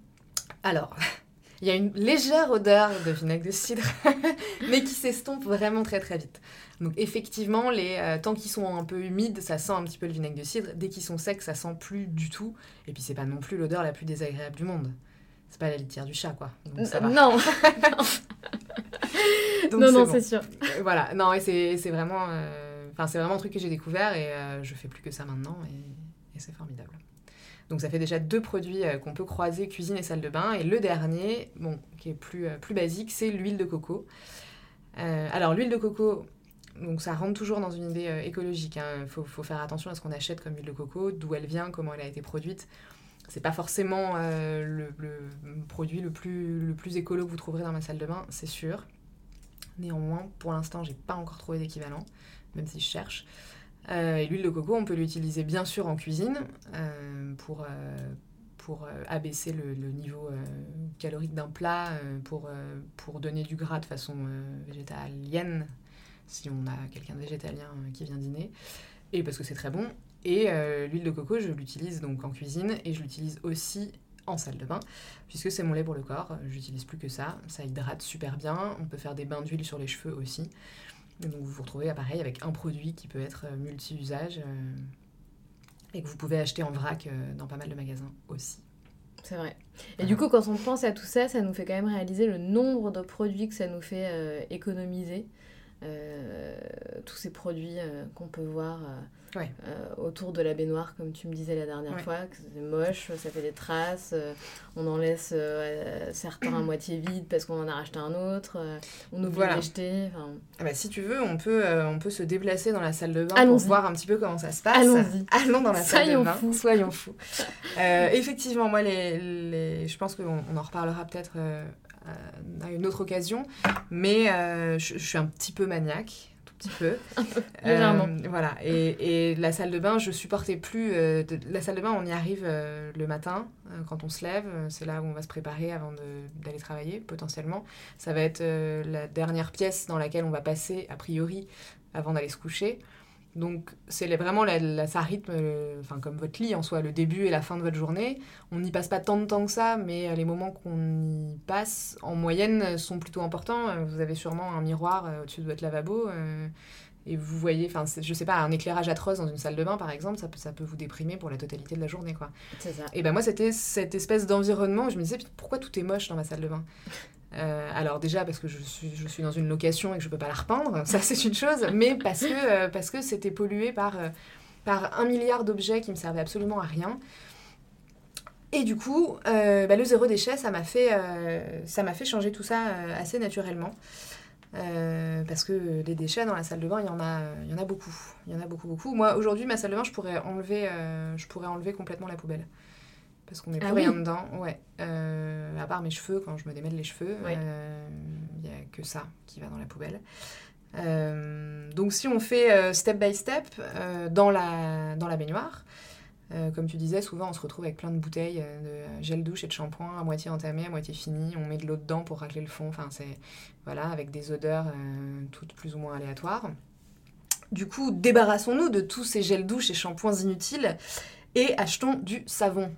Speaker 2: Alors, il y a une légère odeur de vinaigre de cidre, mais qui s'estompe vraiment très très vite. Donc effectivement, les, euh, tant qu'ils sont un peu humides, ça sent un petit peu le vinaigre de cidre. Dès qu'ils sont secs, ça sent plus du tout. Et puis c'est pas non plus l'odeur la plus désagréable du monde. C'est pas la litière du chat, quoi.
Speaker 1: Donc, ça va. non. non, non, c'est sûr.
Speaker 2: Euh, voilà, non, et c'est vraiment, euh, c'est vraiment un truc que j'ai découvert et euh, je fais plus que ça maintenant et, c'est formidable. Donc ça fait déjà deux produits qu'on peut croiser, cuisine et salle de bain. Et le dernier, bon, qui est plus, plus basique, c'est l'huile de coco. alors l'huile de coco, donc ça rentre toujours dans une idée écologique. Il hein. faut, faut, faire attention à ce qu'on achète comme huile de coco, d'où elle vient, comment elle a été produite. C'est pas forcément le, le, produit le plus, le plus écolo que vous trouverez dans ma salle de bain, c'est sûr. Néanmoins, pour l'instant, j'ai pas encore trouvé d'équivalent, même si je cherche. Euh, et l'huile de coco, on peut l'utiliser bien sûr en cuisine euh, pour, euh, abaisser le, niveau calorique d'un plat, pour, pour donner du gras de façon végétalienne, si on a quelqu'un de végétalien qui vient dîner, et parce que c'est très bon. Et l'huile de coco, je l'utilise donc en cuisine et je l'utilise aussi en salle de bain, puisque c'est mon lait pour le corps. J'utilise plus que ça. Ça hydrate super bien. On peut faire des bains d'huile sur les cheveux aussi. donc vous vous retrouvez pareil avec un produit qui peut être euh, multi-usage euh, et que vous pouvez acheter en vrac euh, dans pas mal de magasins aussi.
Speaker 1: C'est vrai. Et du coup, quand on pense à tout ça, ça nous fait quand même réaliser le nombre de produits que ça nous fait économiser. Tous ces produits qu'on peut voir
Speaker 2: ouais.
Speaker 1: Euh, autour de la baignoire, comme tu me disais la dernière fois, que c'est moche, ça fait des traces, euh, on en laisse euh, certains à moitié vides parce qu'on en a racheté un autre, on oublie voilà. d'acheter.
Speaker 2: Ah bah, si tu veux, on peut, on peut se déplacer dans la salle de bain pour voir un petit peu comment ça se passe.
Speaker 1: Allons-y.
Speaker 2: Allons dans la salle
Speaker 1: de
Speaker 2: bain. Soyons fous. effectivement, moi, les, les... je pense qu'on on en reparlera peut-être à une autre occasion. Mais je, suis un petit peu maniaque petit peu.
Speaker 1: Légèrement.
Speaker 2: Euh, voilà. Et, et, la salle de bain, je supportais plus. Euh, la salle de bain, on y arrive euh, le matin, quand on se lève. C'est là où on va se préparer avant d'aller travailler, potentiellement. Ça va être la dernière pièce dans laquelle on va passer, a priori, avant d'aller se coucher. Donc, c'est vraiment la, ça rythme, enfin, comme votre lit en soi, le début et la fin de votre journée. On n'y passe pas tant de temps que ça, mais les moments qu'on y passe, en moyenne, sont plutôt importants. Vous avez sûrement un miroir au-dessus de votre lavabo. et vous voyez, enfin, je sais pas, un éclairage atroce dans une salle de bain, par exemple, ça peut, ça peut vous déprimer pour la totalité de la journée, quoi.
Speaker 1: C'est ça.
Speaker 2: Et ben moi, c'était cette espèce d'environnement où je me disais, pourquoi tout est moche dans ma salle de bain? Euh, alors déjà parce que je suis, dans une location et que je peux pas la repeindre, ça c'est une chose, mais parce que euh, parce que c'était pollué par, euh, par un milliard d'objets qui me servaient absolument à rien. Et du coup, bah, le zéro déchet, ça m'a fait, ça m'a fait changer tout ça assez naturellement. parce que les déchets dans la salle de bain, il y en a, il y en a beaucoup. Il y en a beaucoup, beaucoup. Moi, aujourd'hui, ma salle de bain, je pourrais enlever, je pourrais enlever complètement la poubelle parce qu'on met ah plus rien dedans. Ouais. Euh, à part mes cheveux, quand je me démêle les cheveux, il euh, n'y a que ça qui va dans la poubelle. Euh, donc si on fait step by step dans, la, dans la baignoire, comme tu disais, souvent on se retrouve avec plein de bouteilles de gel douche et de shampoing à moitié entamé, à moitié fini. On met de l'eau dedans pour racler le fond. Enfin, c'est voilà, avec des odeurs toutes plus ou moins aléatoires. Du coup, débarrassons-nous de tous ces gels douche et shampoings inutiles et achetons du savon.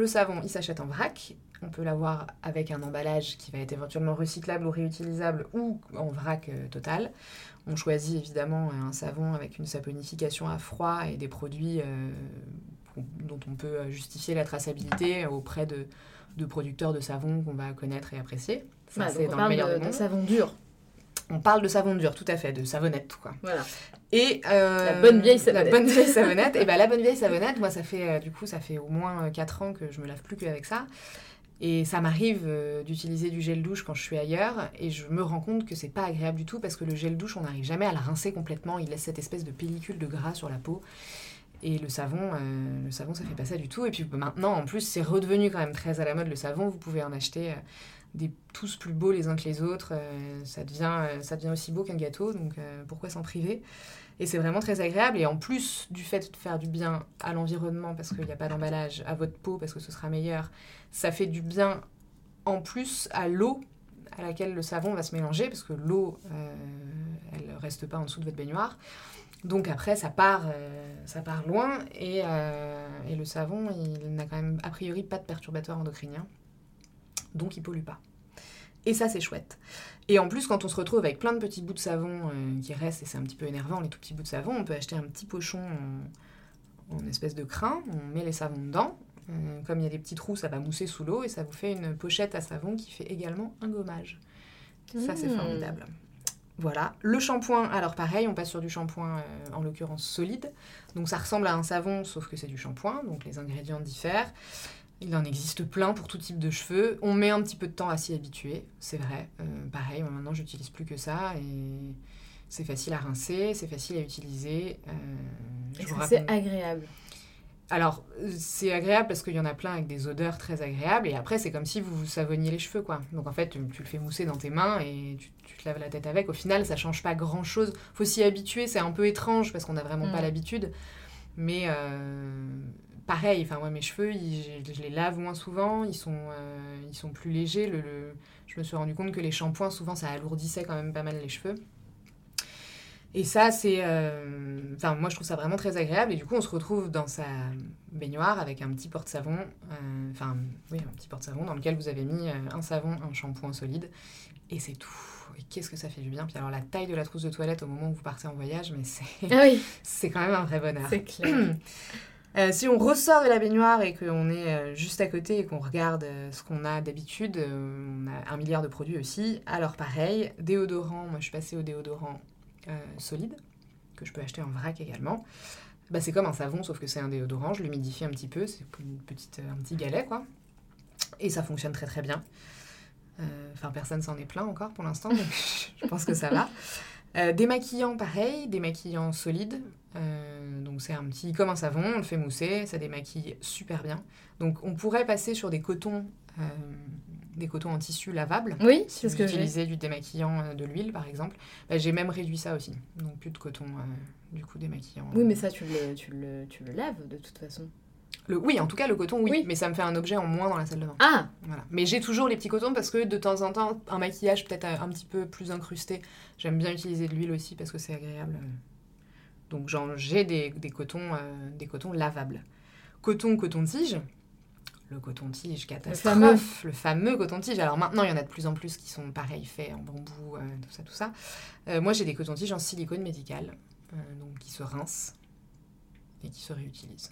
Speaker 2: Le savon, il s'achète en vrac. On peut l'avoir avec un emballage qui va être éventuellement recyclable ou réutilisable ou en vrac euh, total. On choisit évidemment un savon avec une saponification à froid et des produits euh, dont on peut justifier la traçabilité auprès de, producteurs de savon qu'on va connaître et apprécier.
Speaker 1: Ça, c'est dans le meilleur de, savon dur.
Speaker 2: On parle de savon dur, tout à fait, de savonnette, quoi.
Speaker 1: Voilà.
Speaker 2: Et
Speaker 1: euh, la bonne vieille savonnette.
Speaker 2: La bonne vieille savonnette. et ben la bonne vieille savonnette, moi ça fait euh, du coup ça fait au moins 4 ans que je me lave plus qu'avec ça. Et ça m'arrive euh, d'utiliser du gel douche quand je suis ailleurs et je me rends compte que c'est pas agréable du tout parce que le gel douche on n'arrive jamais à le rincer complètement, il laisse cette espèce de pellicule de gras sur la peau. Et le savon, le savon, ça fait pas ça du tout. Et puis maintenant, en plus, c'est redevenu quand même très à la mode le savon. Vous pouvez en acheter des tous plus beaux les uns que les autres. Euh, ça, devient, euh, ça devient aussi beau qu'un gâteau, donc euh, pourquoi s'en priver? Et c'est vraiment très agréable. Et en plus du fait de faire du bien à l'environnement, parce qu'il n'y a pas d'emballage, à votre peau, parce que ce sera meilleur, ça fait du bien en plus à l'eau à laquelle le savon va se mélanger, parce que l'eau, elle ne reste pas en dessous de votre baignoire. Donc après, ça part, ça part loin et, et le savon, il n'a quand même a priori pas de perturbateur endocrinien donc il pollue pas. Et ça, c'est chouette. Et en plus, quand on se retrouve avec plein de petits bouts de savon euh, qui restent, et c'est un petit peu énervant, les tout petits bouts de savon, on peut acheter un petit pochon en, espèce de crin, on met les savons dedans. Euh, comme il y a des petits trous, ça va mousser sous l'eau et ça vous fait une pochette à savon qui fait également un gommage. Ça, c'est mmh. formidable. Voilà. Le shampoing, alors pareil, on passe sur du shampoing euh, en l'occurrence solide. Donc ça ressemble à un savon, sauf que c'est du shampoing, donc les ingrédients diffèrent. Il en existe plein pour tout type de cheveux. On met un petit peu de temps à s'y habituer, c'est vrai. Euh, pareil, moi maintenant j'utilise plus que ça et c'est facile à rincer, c'est facile à utiliser.
Speaker 1: Euh, c'est agréable?
Speaker 2: Alors, c'est agréable parce qu'il y en a plein avec des odeurs très agréables. Et après, c'est comme si vous vous savonniez les cheveux, quoi. Donc, en fait, tu, le fais mousser dans tes mains et tu, te laves la tête avec. Au final, ça change pas grand-chose. faut s'y habituer. C'est un peu étrange parce qu'on n'a vraiment pas mm. l'habitude. Mais euh, pareil, enfin moi mes cheveux, je, les lave moins souvent, ils sont, euh, ils sont plus légers. Le, je me suis rendu compte que les shampoings, souvent, ça alourdissait quand même pas mal les cheveux. Et ça, c'est... Euh, enfin, moi, je trouve ça vraiment très agréable. Et du coup, on se retrouve dans sa baignoire avec un petit porte-savon. Euh, enfin, oui, un petit porte-savon dans lequel vous avez mis un savon, un shampoing solide. Et c'est tout. Et qu'est-ce que ça fait du bien. Puis alors, la taille de la trousse de toilette au moment où vous partez en voyage, mais c'est...
Speaker 1: Ah oui.
Speaker 2: c'est quand même un vrai bonheur.
Speaker 1: C'est clair.
Speaker 2: Euh, si on ressort de la baignoire et qu'on est euh, juste à côté et qu'on regarde euh, ce qu'on a d'habitude, on a un milliard de produits aussi. Alors pareil, déodorant, moi je suis passée au déodorant solide, que je peux acheter en vrac également. Bah, c'est comme un savon, sauf que c'est un déodorant, je l'humidifie un petit peu, c'est une petite, un petit galet quoi. Et ça fonctionne très très bien. Enfin, personne s'en est plein encore pour l'instant, donc je pense que ça va. Euh, démaquillant, pareil, démaquillant solide. Euh, donc c'est un petit comme un savon, on le fait mousser, ça démaquille super bien. Donc on pourrait passer sur des cotons, euh, des cotons en tissu lavables.
Speaker 1: Oui,
Speaker 2: Si
Speaker 1: c'est ce que j'ai.
Speaker 2: du démaquillant, euh, de l'huile par exemple, bah, j'ai même réduit ça aussi. Donc plus de coton euh, du coup démaquillant.
Speaker 1: Oui, mais ça, tu le, tu, le, tu le laves de toute façon.
Speaker 2: Le, oui, en tout cas le coton, oui,
Speaker 1: Oui.
Speaker 2: mais ça me fait un objet en moins dans la salle de bain.
Speaker 1: Ah
Speaker 2: Voilà. Mais j'ai toujours les petits cotons parce que de temps en temps, un maquillage peut-être un petit peu plus incrusté, j'aime bien utiliser de l'huile aussi parce que c'est agréable. Donc j'en- j'ai des, des cotons, euh, des cotons lavables. Coton, coton-tige. Le coton-tige, catastrophe. Le fameux, coton-tige. Alors maintenant, il y en a de plus en plus qui sont pareils, faits en bambou, euh, tout ça, tout ça. Euh, moi, j'ai des cotons-tiges en silicone médical, euh, donc qui se rincent et qui se réutilisent.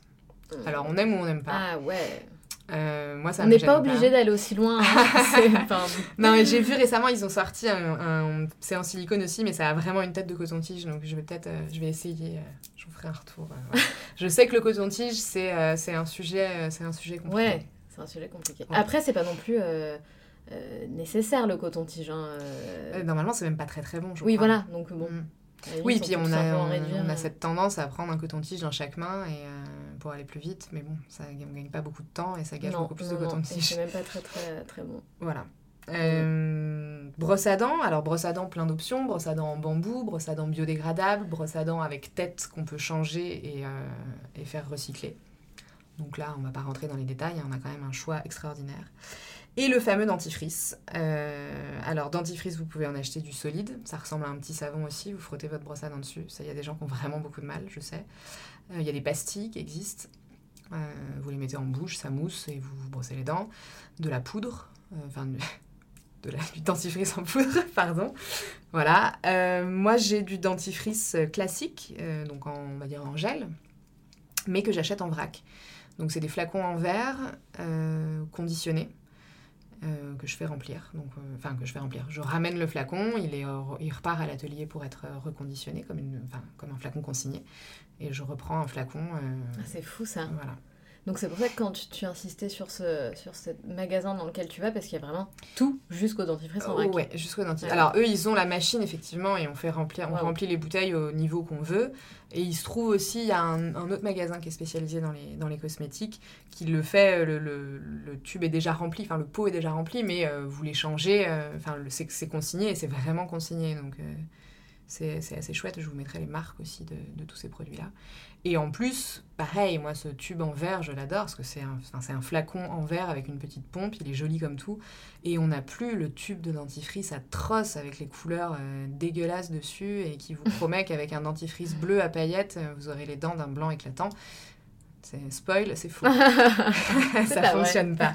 Speaker 2: Alors on aime ou on n'aime pas.
Speaker 1: Ah ouais.
Speaker 2: Euh, moi, ça
Speaker 1: On n'est pas obligé d'aller aussi loin. hein. Enfin,
Speaker 2: Non, mais j'ai vu récemment, ils ont sorti un. un- c'est en silicone aussi, mais ça a vraiment une tête de coton-tige. Donc je vais peut-être. euh, je vais essayer. euh, je vous ferai un retour. euh, je sais que le coton-tige, c'est euh, c'est un, sujet, euh, c'est un sujet compliqué.
Speaker 1: ouais, c'est un sujet compliqué.
Speaker 2: Ouais.
Speaker 1: Après, c'est pas non plus euh, euh, nécessaire le coton-tige. hein, euh.
Speaker 2: Euh, normalement, c'est même pas très très bon. Je
Speaker 1: oui,
Speaker 2: crois.
Speaker 1: voilà. Donc bon.
Speaker 2: Mm. Oui, puis on a, on,
Speaker 1: réduire,
Speaker 2: on a
Speaker 1: euh.
Speaker 2: cette tendance à prendre un coton-tige dans chaque main et, euh, pour aller plus vite. Mais bon, ça, on gagne pas beaucoup de temps et ça gâche
Speaker 1: non,
Speaker 2: beaucoup plus
Speaker 1: non,
Speaker 2: de coton-tige.
Speaker 1: C'est même pas très très très bon.
Speaker 2: Voilà. Euh, brosse à dents, alors brosse à dents plein d'options, brosse à dents en bambou, brosse à dents biodégradable, brosse à dents avec tête qu'on peut changer et, euh, et faire recycler. Donc là, on va pas rentrer dans les détails, hein, on a quand même un choix extraordinaire. Et le fameux dentifrice. Euh, alors dentifrice, vous pouvez en acheter du solide, ça ressemble à un petit savon aussi, vous frottez votre brosse à dents dessus. Ça, il y a des gens qui ont vraiment beaucoup de mal, je sais. Euh, Il y a des pastilles qui existent. Euh, vous les mettez en bouche, ça mousse et vous vous brossez les dents. De la poudre, enfin de la, du dentifrice en poudre, pardon. Voilà. Moi, j'ai du dentifrice classique, donc en, on va dire en gel, mais que j'achète en vrac. Donc, c'est des flacons en verre conditionnés euh, que je fais remplir. Donc, euh, enfin, que je fais remplir. Je ramène le flacon, il, est, il repart à l'atelier pour être euh, reconditionné comme, une, enfin, comme un flacon consigné. Et je reprends un flacon.
Speaker 1: Ah, c'est fou ça.
Speaker 2: voilà.
Speaker 1: Donc c'est pour ça que quand tu, tu insistais sur ce, sur ce magasin dans lequel tu vas, parce qu'il y a vraiment tout jusqu'au dentifrice en vrac.
Speaker 2: Oh, ouais, jusqu'au.
Speaker 1: Ouais.
Speaker 2: Alors eux, ils ont la machine effectivement et on fait remplir, on
Speaker 1: Wow.
Speaker 2: remplit les bouteilles au niveau qu'on veut. Et il se trouve aussi, il y a un, un autre magasin qui est spécialisé dans les, dans les cosmétiques qui le fait. Le, le- le tube est déjà rempli, enfin le pot est déjà rempli, mais euh, vous les changez. euh, Enfin, c'est consigné et c'est vraiment consigné. Donc euh, c'est c'est assez chouette. Je vous mettrai les marques aussi de, de tous ces produits-là. Et en plus, pareil, moi, ce tube en verre, je l'adore parce que c'est un, flacon en verre avec une petite pompe. Il est joli comme tout. Et on n'a plus le tube de dentifrice atroce avec les couleurs euh, dégueulasses dessus et qui vous promet qu'avec un dentifrice bleu à paillettes, euh, vous aurez les dents d'un blanc éclatant. C'est spoil, c'est faux. Ça
Speaker 1: pas vrai.
Speaker 2: fonctionne pas.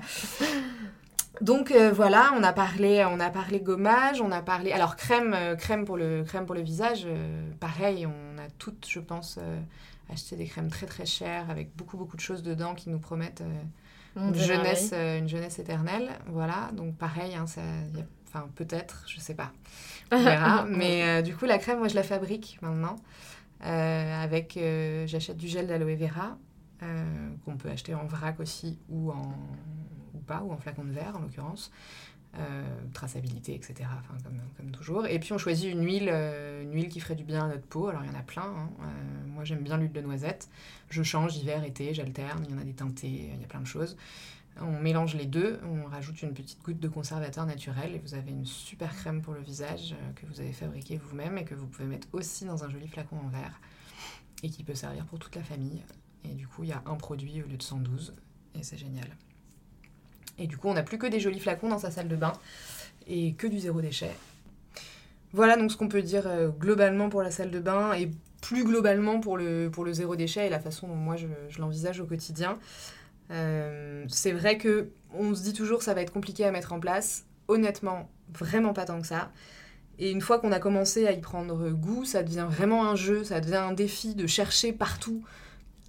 Speaker 2: Donc euh, voilà, on a parlé, on a parlé gommage, on a parlé alors crème, euh, crème pour le crème pour le visage. pareil, on a toutes, je pense, acheté des crèmes très très chères avec beaucoup beaucoup de choses dedans qui nous promettent euh,
Speaker 1: Mon
Speaker 2: une jeunesse, euh, une jeunesse éternelle. Voilà, donc pareil, hein, ça, y a- enfin peut-être, je sais pas, on verra. Mais euh, du coup, la crème, moi, je la fabrique maintenant. Avec, j'achète du gel d'aloe vera qu'on peut acheter en vrac aussi ou en ou pas ou en flacon de verre en l'occurrence. Euh, traçabilité, etc. Comme, toujours. Et puis on choisit une huile, euh, une huile qui ferait du bien à notre peau. Alors il y en a plein. hein. Euh, moi j'aime bien l'huile de noisette. Je change hiver, été, j'alterne. Il y en a des teintés, il y a plein de choses. On mélange les deux, on rajoute une petite goutte de conservateur naturel et vous avez une super crème pour le visage que vous avez fabriquée vous-même et que vous pouvez mettre aussi dans un joli flacon en verre et qui peut servir pour toute la famille. Et du coup, il y a un produit au lieu de 112 et c'est génial. Et du coup, on n'a plus que des jolis flacons dans sa salle de bain et que du zéro déchet. Voilà donc ce qu'on peut dire euh, globalement pour la salle de bain et plus globalement pour le, pour le zéro déchet et la façon dont moi je, l'envisage au quotidien. Euh, c'est vrai que on se dit toujours ça va être compliqué à mettre en place. Honnêtement, vraiment pas tant que ça. Et une fois qu'on a commencé à y prendre goût, ça devient vraiment un jeu, ça devient un défi de chercher partout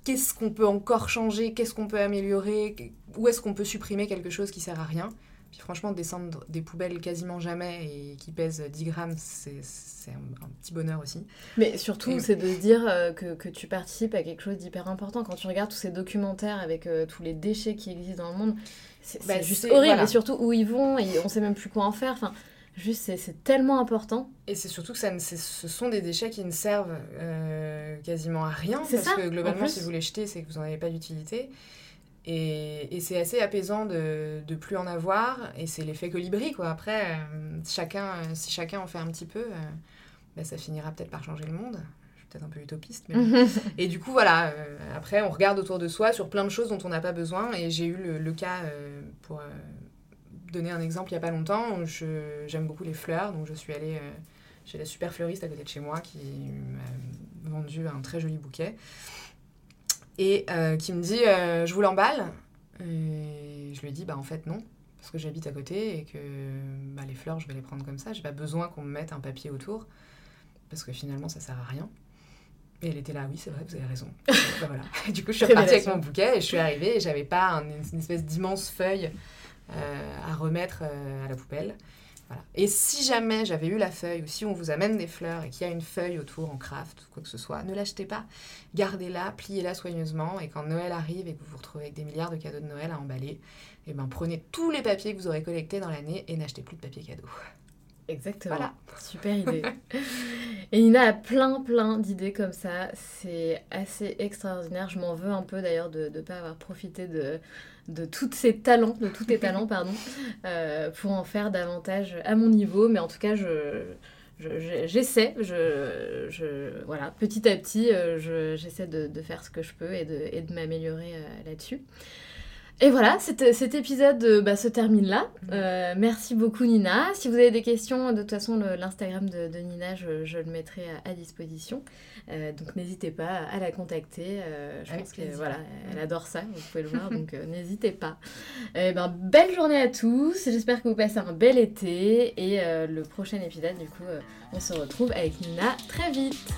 Speaker 2: qu'est-ce qu'on peut encore changer, qu'est-ce qu'on peut améliorer, où est-ce qu'on peut supprimer quelque chose qui sert à rien. Puis franchement, descendre des poubelles quasiment jamais et qui pèsent 10 grammes, c'est un, un petit bonheur aussi.
Speaker 1: Mais surtout,
Speaker 2: Et-
Speaker 1: c'est de se dire euh, que, que tu participes à quelque chose d'hyper important. Quand tu regardes tous ces documentaires avec euh, tous les déchets qui existent dans le monde, c'est
Speaker 2: Bah,
Speaker 1: juste horrible.
Speaker 2: voilà.
Speaker 1: Et surtout où ils vont, et on sait même plus quoi en faire. Enfin, juste, c'est- tellement important.
Speaker 2: Et c'est surtout que ça ne- ce sont des déchets qui ne servent euh, quasiment à rien.
Speaker 1: C'est
Speaker 2: Parce
Speaker 1: ça,
Speaker 2: que
Speaker 1: en
Speaker 2: globalement, si vous les jetez, c'est que vous n'en avez pas d'utilité. Et, c'est assez apaisant de, de plus en avoir. Et c'est l'effet colibri, quoi. Après, chacun, si chacun en fait un petit peu, ben, ça finira peut-être par changer le monde peut-être un peu utopiste. Mais... et du coup, voilà, après, on regarde autour de soi sur plein de choses dont on n'a pas besoin. Et j'ai eu le, cas, pour donner un exemple, il n'y a pas longtemps, j'aime beaucoup les fleurs. Donc, je suis allée chez la super fleuriste à côté de chez moi qui m'a vendu un très joli bouquet et euh, qui me dit euh, je vous l'emballe et je lui dis bah en fait non parce que j'habite à côté et que bah, les fleurs je vais les prendre comme ça. J'ai pas besoin qu'on me mette un papier autour parce que finalement ça sert à rien et elle était là oui c'est vrai vous avez raison. Bah, voilà du coup je suis repartie avec mon bouquet et je suis arrivée et j'avais pas une espèce d'immense feuille euh, à remettre à la poubelle et si jamais j'avais eu la feuille, ou si on vous amène des fleurs et qu'il y a une feuille autour en craft ou quoi que ce soit, ne l'achetez pas, gardez-la, pliez-la soigneusement, et quand Noël arrive et que vous vous retrouvez avec des milliards de cadeaux de Noël à emballer, et eh ben prenez tous les papiers que vous aurez collectés dans l'année et n'achetez plus de papier cadeau.
Speaker 1: Exactement. Voilà. Super idée. et Nina a plein, plein d'idées comme ça. C'est assez extraordinaire. Je m'en veux un peu d'ailleurs de ne pas avoir profité de, de tous ces talents, de tous tes talents, pardon, euh, pour en faire davantage à mon niveau. Mais en tout cas, je, j'essaie, je, je, voilà, petit à petit, euh, j'essaie de, de, faire ce que je peux et de, et de m'améliorer euh, là-dessus. Et voilà, cet, cet épisode euh, bah, se termine là. Euh, merci beaucoup Nina. Si vous avez des questions, de toute façon, l'Instagram de, de, Nina, je, je, le mettrai à, disposition. Euh, donc n'hésitez pas à la contacter. je pense qu'elle voilà, elle adore ça, vous pouvez le voir, donc n'hésitez pas. Et ben, belle journée à tous. J'espère que vous passez un bel été. Et le prochain épisode, du coup, on se retrouve avec Nina très vite.